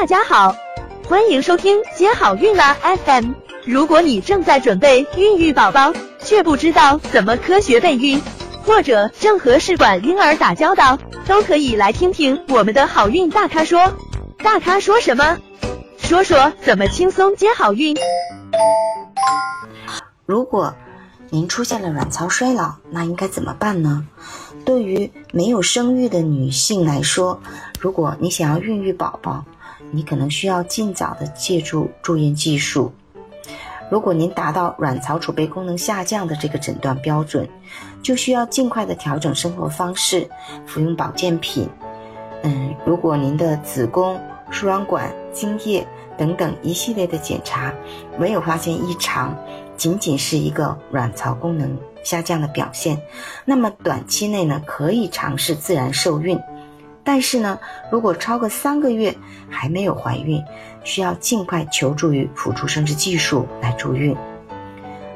大家好，欢迎收听接好运啦 FM。如果你正在准备孕育宝宝，却不知道怎么科学备孕，或者正和试管婴儿打交道，都可以来听听我们的好运大咖说。大咖说什么？说说怎么轻松接好运。如果您出现了卵巢衰老，那应该怎么办呢？对于没有生育的女性来说，如果你想要孕育宝宝，你可能需要尽早的借助助孕技术。如果您达到卵巢储备功能下降的这个诊断标准，就需要尽快的调整生活方式，服用保健品。嗯，如果您的子宫、输卵管、精液等等一系列的检查没有发现异常，仅仅是一个卵巢功能。下降的表现，那么短期内呢可以尝试自然受孕，但是呢，如果超过三个月还没有怀孕，需要尽快求助于辅助生殖技术来助孕。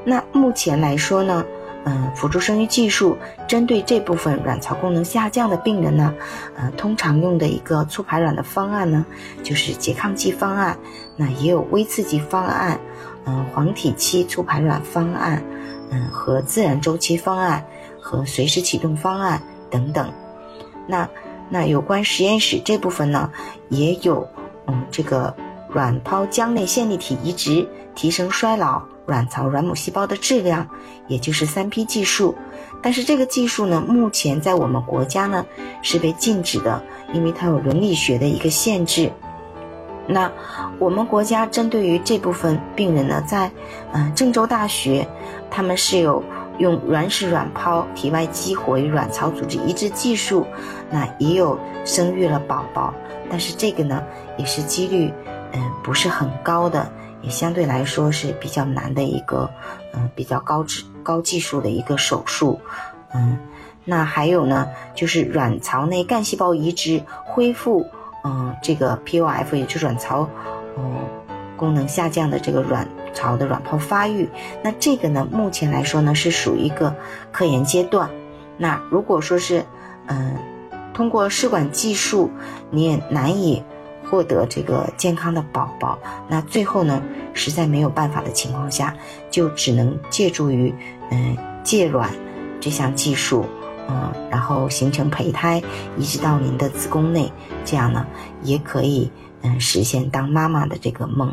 那目前来说呢，嗯，辅助生育技术针对这部分卵巢功能下降的病人呢，呃，通常用的一个促排卵的方案呢，就是拮抗剂方案，那也有微刺激方案，嗯，黄体期促排卵方案。嗯，和自然周期方案和随时启动方案等等，那那有关实验室这部分呢，也有嗯这个卵泡浆内线粒体移植，提升衰老卵巢卵母细胞的质量，也就是三 P 技术。但是这个技术呢，目前在我们国家呢是被禁止的，因为它有伦理学的一个限制。那我们国家针对于这部分病人呢，在嗯郑州大学，他们是有用原始卵泡体外激活与卵巢组织移植技术，那也有生育了宝宝，但是这个呢也是几率嗯不是很高的，也相对来说是比较难的一个嗯比较高质高技术的一个手术，嗯，那还有呢就是卵巢内干细胞移植恢复。嗯，这个 POF 也就是卵巢，嗯，功能下降的这个卵巢的卵泡发育，那这个呢，目前来说呢是属于一个科研阶段。那如果说是，嗯，通过试管技术你也难以获得这个健康的宝宝，那最后呢，实在没有办法的情况下，就只能借助于，嗯，借卵这项技术。嗯，然后形成胚胎移植到您的子宫内，这样呢也可以嗯实现当妈妈的这个梦。